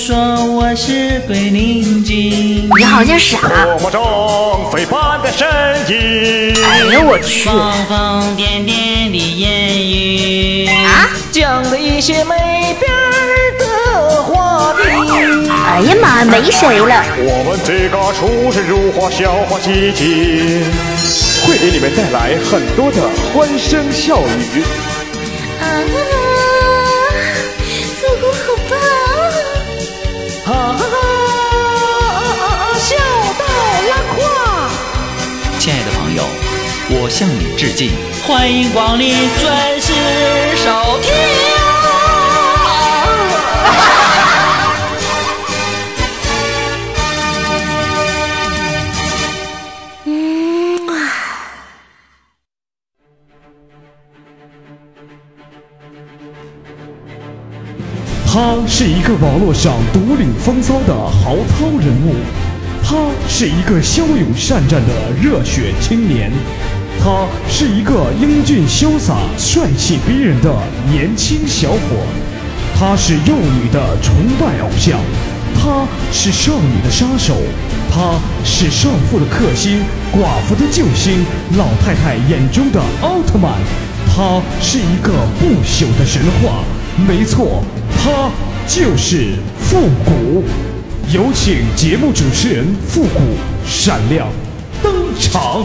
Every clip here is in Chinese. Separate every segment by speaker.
Speaker 1: 说我是鬼灵精。
Speaker 2: 你好像傻。
Speaker 3: 多么中飞般的身影。
Speaker 2: 哎呀，我去！
Speaker 1: 疯疯癫癫的言语
Speaker 2: 啊，
Speaker 3: 讲了一些没边儿的话题。
Speaker 2: 哎呀妈，没谁了。
Speaker 3: 我们这个出神入化，笑话集结，会给你们带来很多的欢声笑语。
Speaker 1: 向你致敬，欢迎光临准时收听。
Speaker 4: 他是一个网络上独领风骚的豪操人物，他是一个骁勇善战的热血青年，他是一个英俊潇洒、帅气逼人的年轻小伙，他是幼女的崇拜偶像，他是少女的杀手，他是少妇的克星、寡妇的救星、老太太眼中的奥特曼，他是一个不朽的神话。没错，他就是复古。有请节目主持人复古闪亮登场。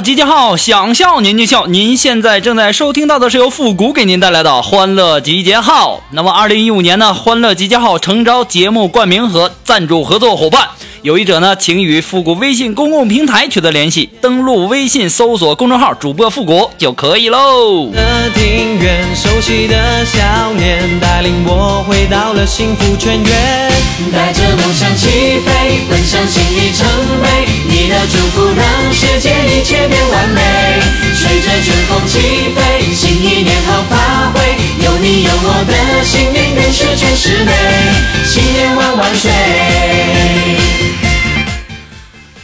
Speaker 1: 集结号，想笑您就笑。您现在正在收听到的是由复古给您带来的欢乐集结号。那么，二零一五年呢，欢乐集结号诚招节目冠名和赞助合作伙伴。有意者呢，请与复古微信公共平台取得联系，登录微信搜索公众号“主播复古”就可以喽。
Speaker 5: 的庭院，熟悉的笑脸带领我回到了幸福泉源。
Speaker 6: 带着梦想起飞，奔向心意成美。你的祝福让世界一切变完美。随着春风起飞，新一年好发挥。有你有我的幸运，愿十全十美。新年万万岁！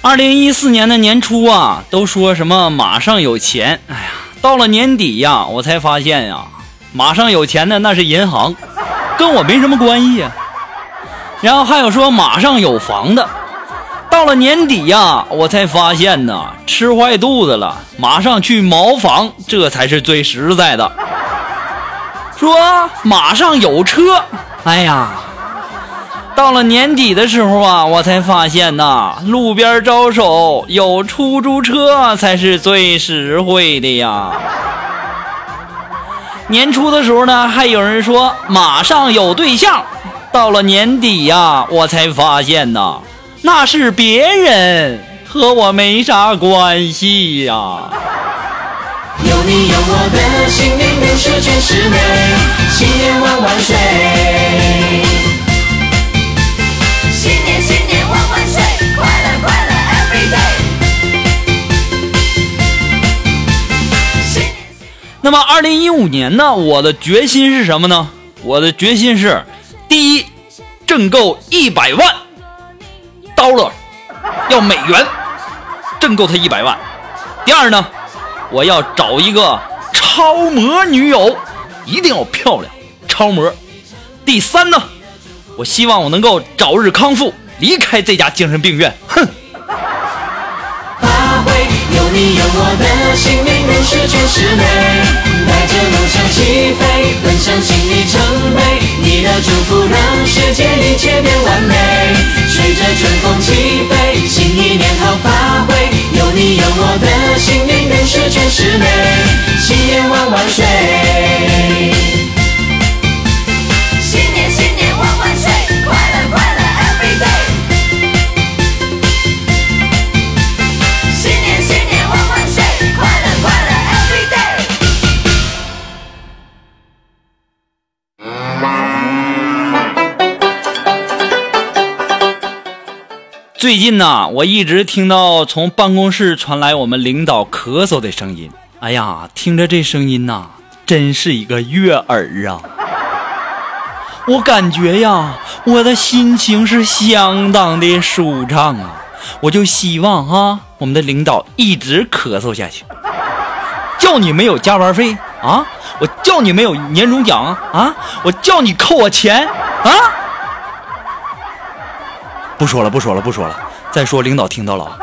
Speaker 1: 二零一四年的年初啊，都说什么马上有钱，哎呀，到了年底呀，我才发现呀，马上有钱的那是银行，跟我没什么关系呀。然后还有说马上有房的，到了年底呀，我才发现呢，吃坏肚子了，马上去茅房，这才是最实在的。说马上有车，哎呀。到了年底的时候啊，我才发现呐，路边招手有出租车才是最实惠的呀。年初的时候呢，还有人说马上有对象，到了年底呀，我才发现呐，那是别人，和我没啥关系呀。
Speaker 6: 有你有我的幸运，愿十全十美，新年万万岁！新年新年万万岁，快乐快乐 every day。新年
Speaker 1: 那么，二零一五年呢，我的决心是什么呢？我的决心是：第一，挣够一百万要美元，挣够他一百万；第二呢，我要找一个超模女友，一定要漂亮，超模；第三呢，我希望我能够早日康复，离开这家精神病院。哼。
Speaker 6: 你有我的幸运，愿十全十美。带着梦想起飞，奔向心里成美。你的祝福让世界一切变完美。随着春风起飞，新一年好发挥。有你有我的幸运，愿十全十美。新年万万岁！
Speaker 1: 最近呐，我一直听到从办公室传来我们领导咳嗽的声音。哎呀，听着这声音呐，真是一个悦耳啊！我感觉呀，我的心情是相当的舒畅啊！我就希望啊，我们的领导一直咳嗽下去。叫你没有加班费啊！我叫你没有年终奖！啊！我叫你扣我钱啊！不说了，不说了，不说了。再说领导听到了。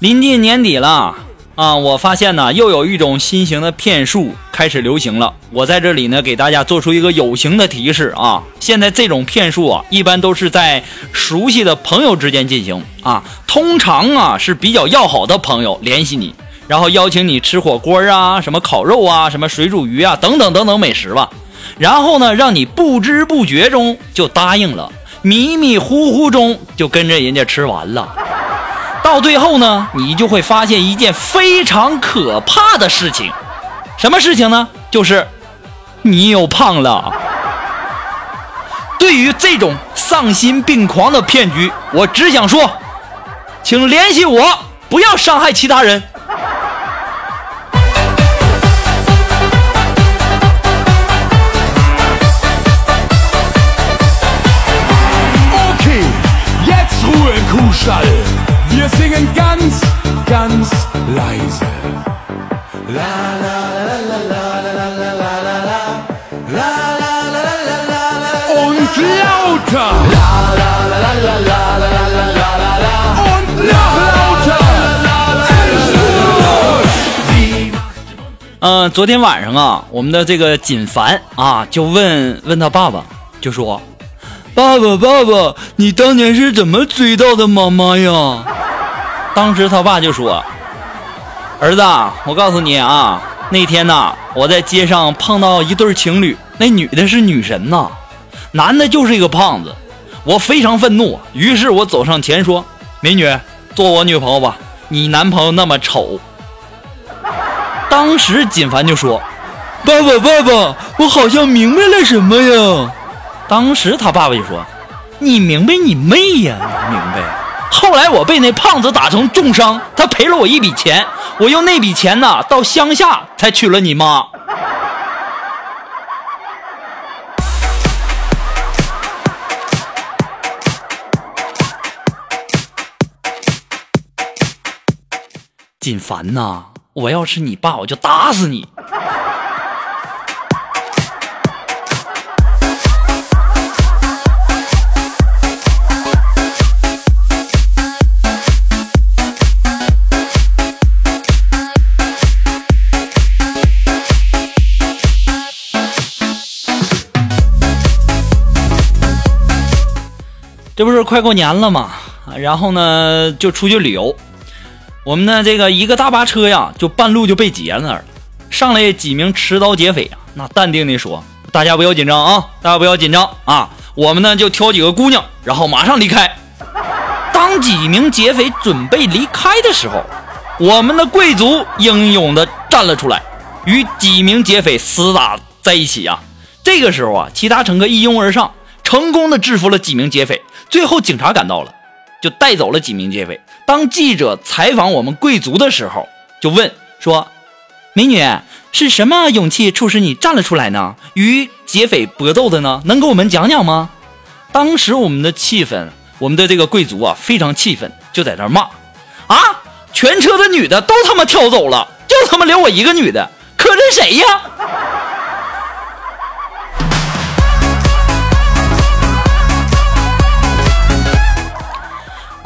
Speaker 1: 临近年底了。啊，我发现呢，又有一种新型的骗术开始流行了。我在这里呢，给大家做出一个有形的提示啊。现在这种骗术啊，一般都是在熟悉的朋友之间进行啊，通常啊是比较要好的朋友联系你，然后邀请你吃火锅啊，什么烤肉啊，什么水煮鱼啊，等等等等美食吧。然后呢，让你不知不觉中就答应了，迷迷糊糊中就跟着人家吃完了。到最后呢，你就会发现一件非常可怕的事情，什么事情呢？就是你又胖了。对于这种丧心病狂的骗局，我只想说，请联系我，不要伤害其他人。
Speaker 3: Okay, jetzt Ruhe im Kuhstall. Wir singen ganz, ganz leise. La la la la la la la la la la la la la la la la la la und lauter. La la la la la la la la la la la la und noch lauter. Ist gut. Sie
Speaker 1: 嗯、昨天晚上啊，我们的这个锦凡啊，就问问他爸爸，就说：“爸爸，爸爸，你当年是怎么追到的妈妈呀？”当时他爸就说：“儿子，我告诉你啊，那天呐，我在街上碰到一对情侣，那女的是女神呐，男的就是一个胖子。我非常愤怒，于是我走上前说：‘美女，做我女朋友吧，你男朋友那么丑。’当时锦凡就说：“爸爸，爸爸，我好像明白了什么呀。”当时他爸爸就说：“你明白你妹呀，你明白。”后来我被那胖子打成重伤，他赔了我一笔钱，我用那笔钱呢到乡下才娶了你妈。锦凡呐，我要是你爸，我就打死你。这不是快过年了嘛，啊然后呢就出去旅游。我们呢这个一个大巴车呀，就半路就被劫那儿了。上来几名持刀劫匪啊，那淡定地说：“大家不要紧张啊，大家不要紧张啊，我们呢就挑几个姑娘，然后马上离开。”当几名劫匪准备离开的时候，我们的贵族英勇地站了出来，与几名劫匪厮打在一起啊。这个时候啊，其他乘客一拥而上，成功的制服了几名劫匪。最后警察赶到了，就带走了几名劫匪。当记者采访我们贵族的时候，就问说：“美女，是什么勇气促使你站了出来呢？与劫匪搏斗的呢？能给我们讲讲吗？”当时我们的气氛，我们的这个贵族啊，非常气愤，就在那骂：“啊，全车的女的都他妈挑走了，就他妈留我一个女的，可是谁呀？”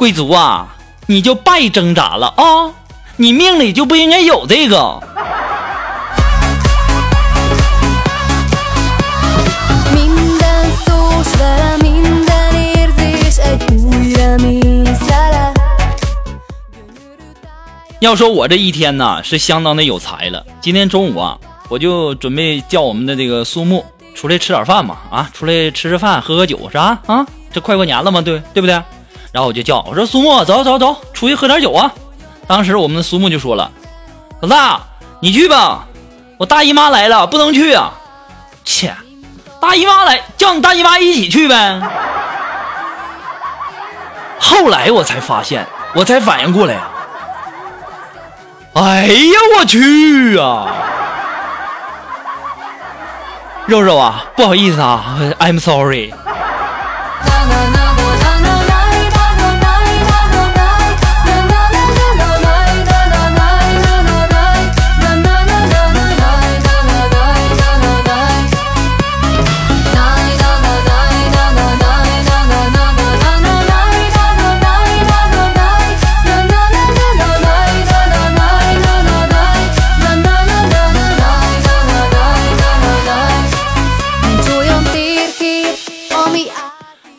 Speaker 1: 贵族啊，你就别挣扎了啊！你命里就不应该有这个。要说我这一天呐，是相当的有才了。今天中午啊，我就准备叫我们的这个苏木出来吃点饭嘛，啊，出来吃吃饭，喝喝酒是吧？啊，这快过年了嘛，对对不对？然后我就叫我说苏木，走走走，出去喝点酒啊。当时我们的苏木就说了：“老大，你去吧，我大姨妈来了，不能去啊。”切，大姨妈来，叫你大姨妈一起去呗。后来我才发现，我才反应过来呀、哎呀，我去啊！肉肉啊，不好意思啊，I'm sorry。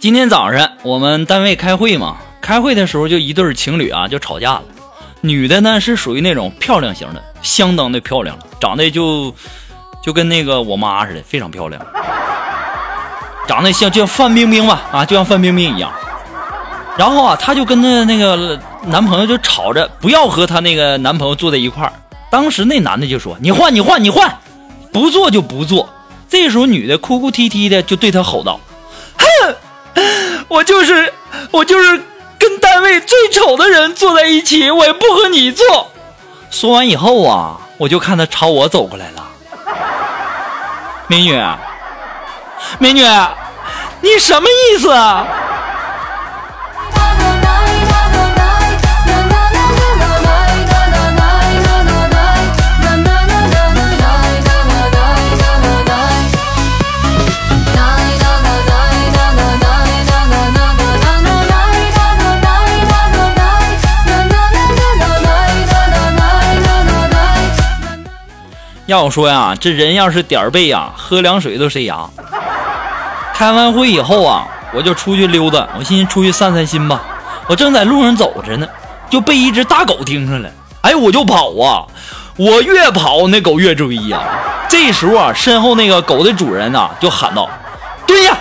Speaker 1: 今天早上我们单位开会嘛，开会的时候就一对情侣啊就吵架了。女的呢是属于那种漂亮型的，相当的漂亮，长得就就跟那个我妈似的，非常漂亮，长得像就像范冰冰吧啊，就像范冰冰一样。然后啊，她就跟她那个男朋友就吵着不要和她那个男朋友坐在一块儿。当时那男的就说：“你换，你换，你换，不做就不做。”这时候女的哭哭啼啼的就对他吼道：“！”我就是我就是跟单位最丑的人坐在一起，我也不和你坐。说完以后啊，我就看他朝我走过来了。美女，美女，你什么意思啊？要我说呀，这人要是点儿背呀，喝凉水都塞牙。开完会以后啊，我就出去溜达，我寻思出去散散心吧。我正在路上走着呢，就被一只大狗盯上了。哎，我就跑啊，我越跑那狗越追呀。这时候啊，身后那个狗的主人呐、就喊道：“蹲下！”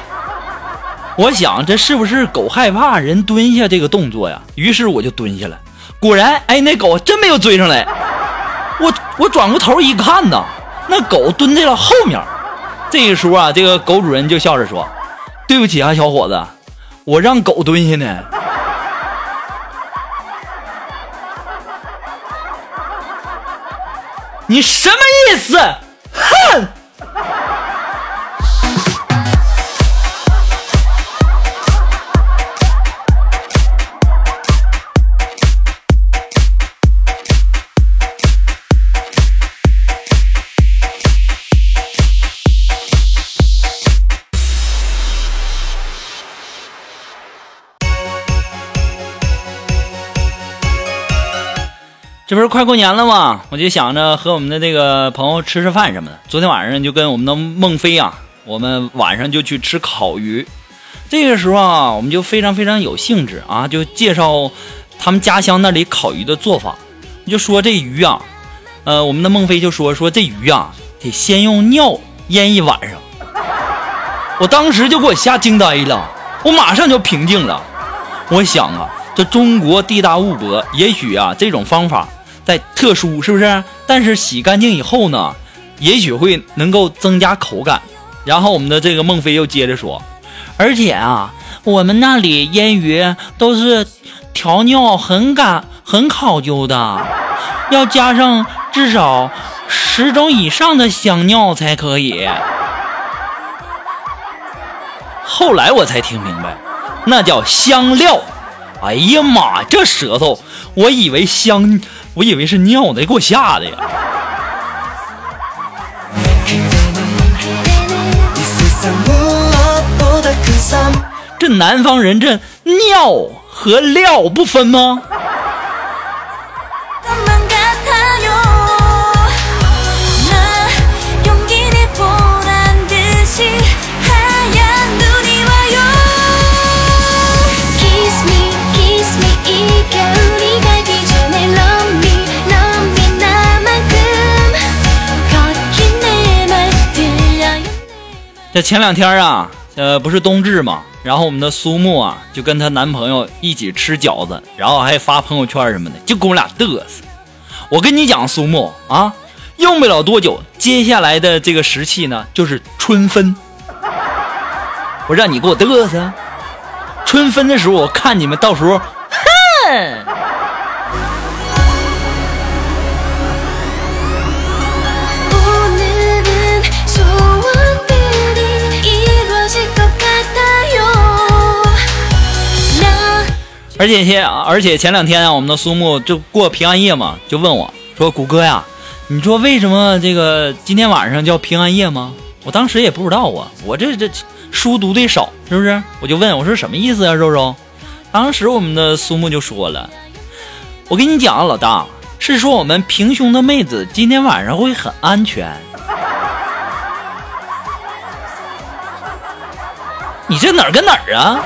Speaker 1: 我想这是不是狗害怕人蹲下这个动作呀？于是我就蹲下了。果然，哎，那狗真没有追上来。我转过头一看呐，那狗蹲在了后面。这个时候啊，这个狗主人就笑着说：“对不起啊，小伙子，我让狗蹲下呢。”你什么意思？哼！这不是快过年了吗？我就想着和我们的这个朋友吃吃饭什么的。昨天晚上就跟我们的孟非啊，我们晚上就去吃烤鱼。这个时候啊，我们就非常非常有兴致啊，就介绍他们家乡那里烤鱼的做法。就说这鱼啊，呃，我们的孟非就说说这鱼啊，得先用尿腌一晚上。我当时就给我吓惊呆了，我马上就平静了。我想啊，这中国地大物博，也许啊这种方法在特殊，是不是？但是洗干净以后呢，也许会能够增加口感。然后我们的这个孟非又接着说，而且啊，我们那里腌鱼都是调料很赶很考究的，要加上至少十种以上的香料才可以。后来我才听明白，那叫香料。哎呀妈，这舌头，我以为香，我以为是尿的，给我吓的呀！这南方人这尿和料不分吗？这前两天啊，呃，不是冬至嘛，然后我们的苏木啊，就跟她男朋友一起吃饺子，然后还发朋友圈什么的，就跟我俩嘚瑟。我跟你讲，苏木啊，用不了多久，接下来的这个时期呢，就是春分。我让你给我嘚瑟，春分的时候，我看你们到时候，哼。而且前而且前两天啊，我们的苏木就过平安夜嘛，就问我说：“谷歌呀，你说为什么这个今天晚上叫平安夜吗？”我当时也不知道啊，我这这书读的少，是不是？我就问我说什么意思啊，肉肉。当时我们的苏木就说了：“我跟你讲啊，老大，是说我们平胸的妹子今天晚上会很安全。”你这哪儿跟哪儿啊？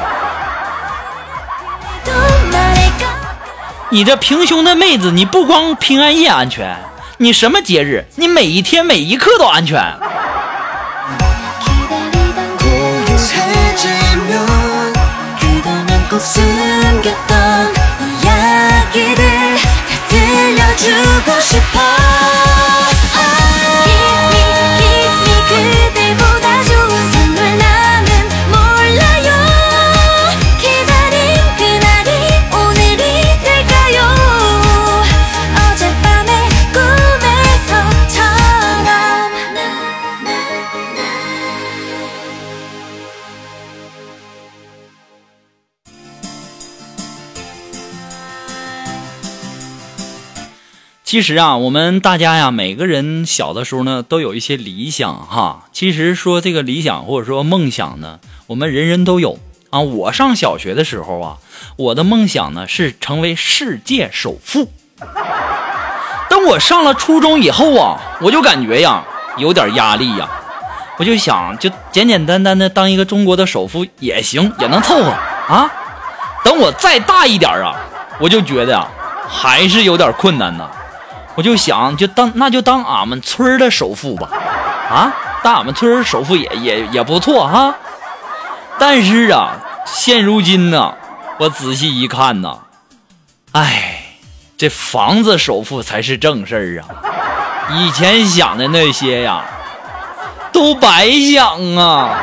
Speaker 1: 你这平胸的妹子，你不光平安夜安全，你什么节日，你每一天每一刻都安全。其实啊，我们大家呀，每个人小的时候呢，都有一些理想哈。其实说这个理想或者说梦想呢，我们人人都有啊。我上小学的时候啊，我的梦想呢是成为世界首富。等我上了初中以后啊，我就感觉呀有点压力呀，我就想就简简单单的当一个中国的首富也行，也能凑合啊。等我再大一点啊，我就觉得呀还是有点困难呐。我就想，就当那就当俺们村的首富吧，啊，当俺们村儿首富也也也不错哈。但是啊，现如今呢，我仔细一看呢，哎，这房子首付才是正事儿啊！以前想的那些呀，都白想啊！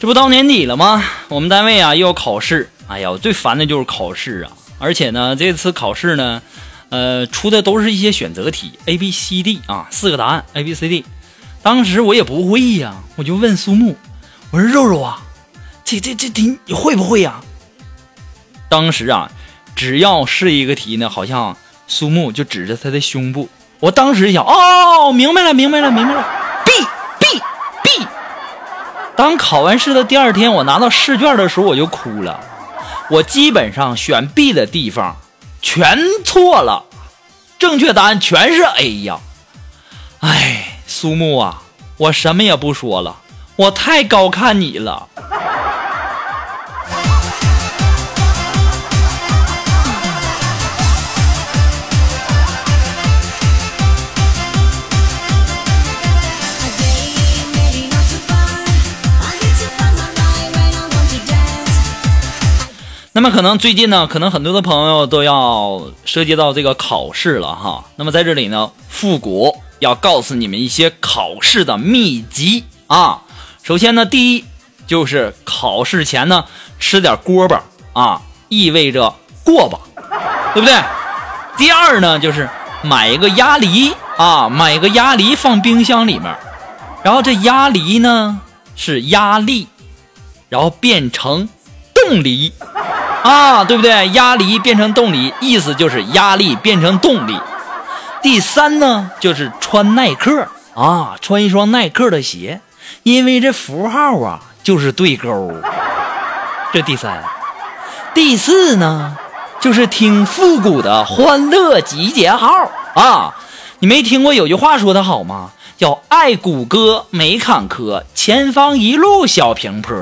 Speaker 1: 这不到年底了吗？我们单位啊又要考试，哎呀，我最烦的就是考试啊！而且呢，这次考试呢，呃，出的都是一些选择题，A B C D 啊，四个答案 A B C D。当时我也不会呀，我就问苏木，我说肉肉啊，这这这题你会不会呀？当时啊，只要是一个题呢，好像苏木就指着他的胸部，我当时想，哦，明白了，明白了，明白了 B。当考完试的第二天，我拿到试卷的时候，我就哭了。我基本上选 B 的地方全错了，正确答案全是 A 呀。哎，苏木啊，我什么也不说了，我太高看你了。那么可能最近呢，可能很多的朋友都要涉及到这个考试了哈。那么在这里呢，复古要告诉你们一些考试的秘籍啊。首先呢，第一就是考试前呢吃点锅巴啊，意味着过吧，对不对？第二呢，就是买一个鸭梨啊，买一个鸭梨放冰箱里面，然后这鸭梨呢是压力，然后变成冻梨。啊，对不对？压力变成动力，意思就是压力变成动力。第三呢，就是穿耐克啊，穿一双耐克的鞋，因为这符号啊就是对勾。这第三，第四呢，就是听复古的欢乐集结号啊！你没听过有句话说的好吗？叫爱谷歌没坎坷，前方一路小平坡。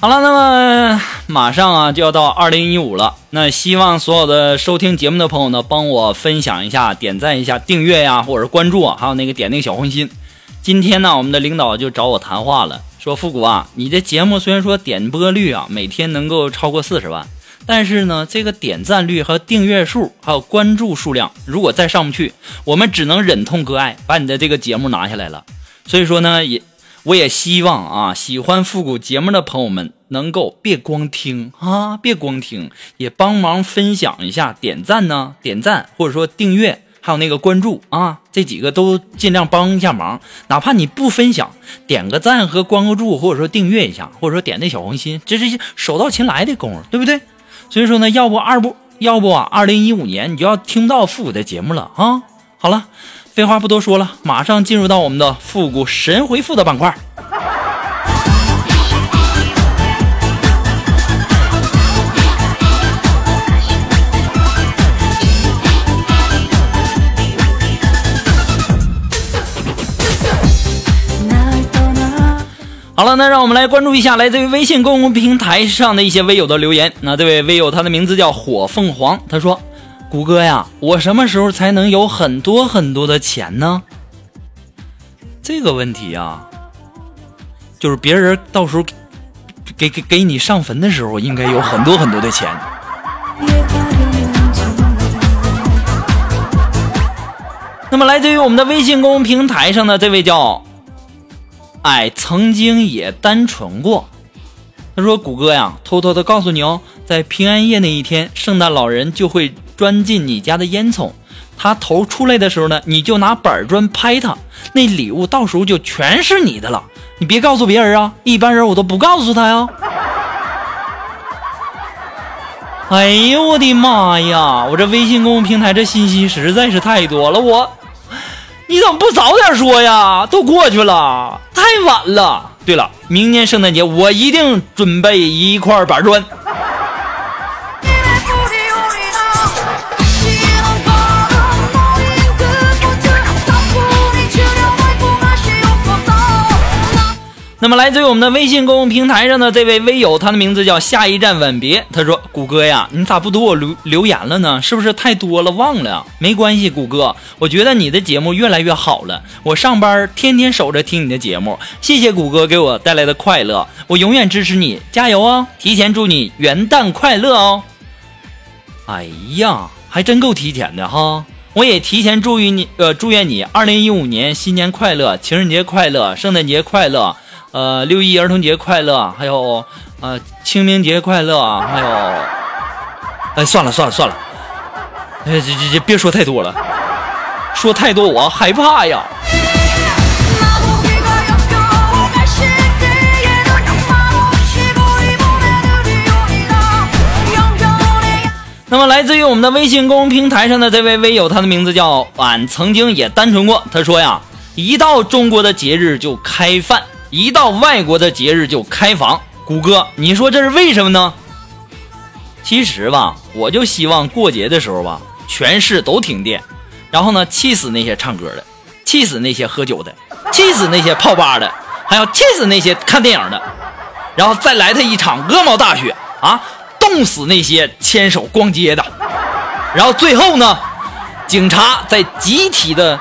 Speaker 1: 好了，那么马上啊就要到二零一五了，那希望所有的收听节目的朋友呢，帮我分享一下、点赞一下、订阅呀，或者是关注啊，还有那个点那个小红心。今天呢，我们的领导就找我谈话了，说复古啊，你这节目虽然说点播率啊每天能够超过四十万，但是呢，这个点赞率和订阅数还有关注数量，如果再上不去，我们只能忍痛割爱，把你的这个节目拿下来了。所以说呢，也。我也希望啊，喜欢复古节目的朋友们能够别光听啊，别光听，也帮忙分享一下，点赞呢，点赞或者说订阅，还有那个关注啊，这几个都尽量帮一下忙。哪怕你不分享，点个赞和关个注，或者说订阅一下，或者说点那小红心，这是一手到擒来的功夫，对不对？所以说呢，要不二不要不啊，二零一五年你就要听到复古的节目了啊。好了。废话不多说了，马上进入到我们的复古神回复的板块。好了，那让我们来关注一下来自于微信公众平台上的一些微友的留言。那这位微友，他的名字叫火凤凰，他说。谷歌呀，我什么时候才能有很多很多的钱呢？这个问题啊，就是别人到时候给给给你上坟的时候，应该有很多很多的钱。那么，来自于我们的微信公众平台上的这位叫“哎，曾经也单纯过”，他说：“谷歌呀，偷偷的告诉你哦，在平安夜那一天，圣诞老人就会。”钻进你家的烟囱，他头出来的时候呢，你就拿板砖拍他，那礼物到时候就全是你的了。你别告诉别人啊，一般人我都不告诉他呀。哎呦我的妈呀！我这微信公众平台这信息实在是太多了，我你怎么不早点说呀？都过去了，太晚了。对了，明年圣诞节我一定准备一块板砖。那么，来自于我们的微信公众平台上的这位微友，他的名字叫下一站吻别。他说：“谷歌呀，你咋不读我留留言了呢？是不是太多了忘了？没关系，谷歌，我觉得你的节目越来越好了。我上班天天守着听你的节目，谢谢谷歌给我带来的快乐，我永远支持你，加油哦！提前祝你元旦快乐哦！哎呀，还真够提前的哈！我也提前祝愿你，呃，祝愿你二零一五年新年快乐，情人节快乐，圣诞节快乐。”呃，六一儿童节快乐，还有呃清明节快乐，还有，哎，算了算了算了，哎，这这这别说太多了，说太多我害怕呀。那么，来自于我们的微信公众平台上的这位微友，他的名字叫俺曾经也单纯过。他说呀，一到中国的节日就开饭。一到外国的节日就开房，谷歌，你说这是为什么呢？其实吧，我就希望过节的时候吧，全市都停电，然后呢，气死那些唱歌的，气死那些喝酒的，气死那些泡吧的，还要气死那些看电影的，然后再来他一场鹅毛大雪啊，冻死那些牵手逛街的，然后最后呢，警察在集体的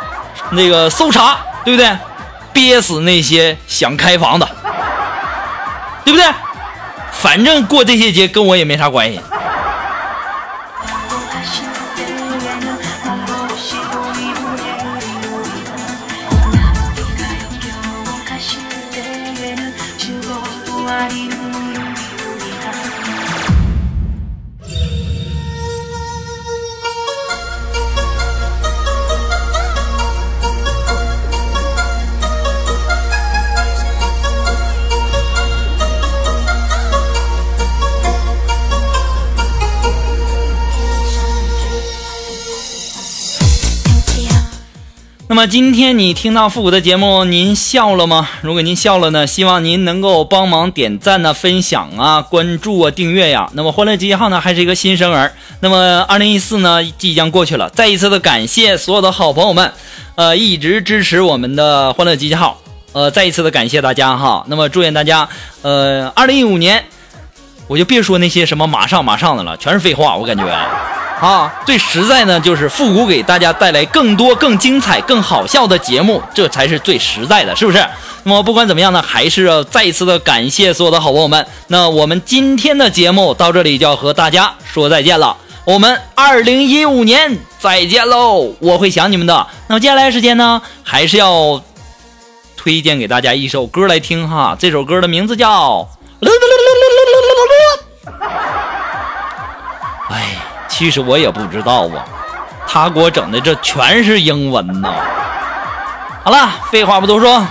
Speaker 1: 那个搜查，对不对？憋死那些想开房的，对不对？反正过这些节跟我也没啥关系。
Speaker 7: 那么今天你听到复古的节目，您笑了吗？如果您笑了呢，希望您能够帮忙点赞呢、分享啊、关注啊、订阅呀。那么欢乐集结号呢还是一个新生儿。那么二零一四呢即将过去了，再一次的感谢所有的好朋友们，呃，一直支持我们的欢乐集结号，呃，再一次的感谢大家哈。那么祝愿大家，呃，二零一五年，我就别说那些什么马上马上的了，全是废话，我感觉。啊，最实在呢，就是复古给大家带来更多、更精彩、更好笑的节目，这才是最实在的，是不是？那么不管怎么样呢，还是要再一次的感谢所有的好朋友们。那我们今天的节目到这里就要和大家说再见了，我们二零一五年再见喽！我会想你们的。那么接下来时间呢，还是要推荐给大家一首歌来听哈，这首歌的名字叫。哎。其实我也不知道啊，他给我整的这全是英文呢。好了，废话不多说，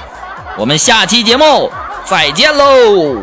Speaker 7: 我们下期节目再见喽。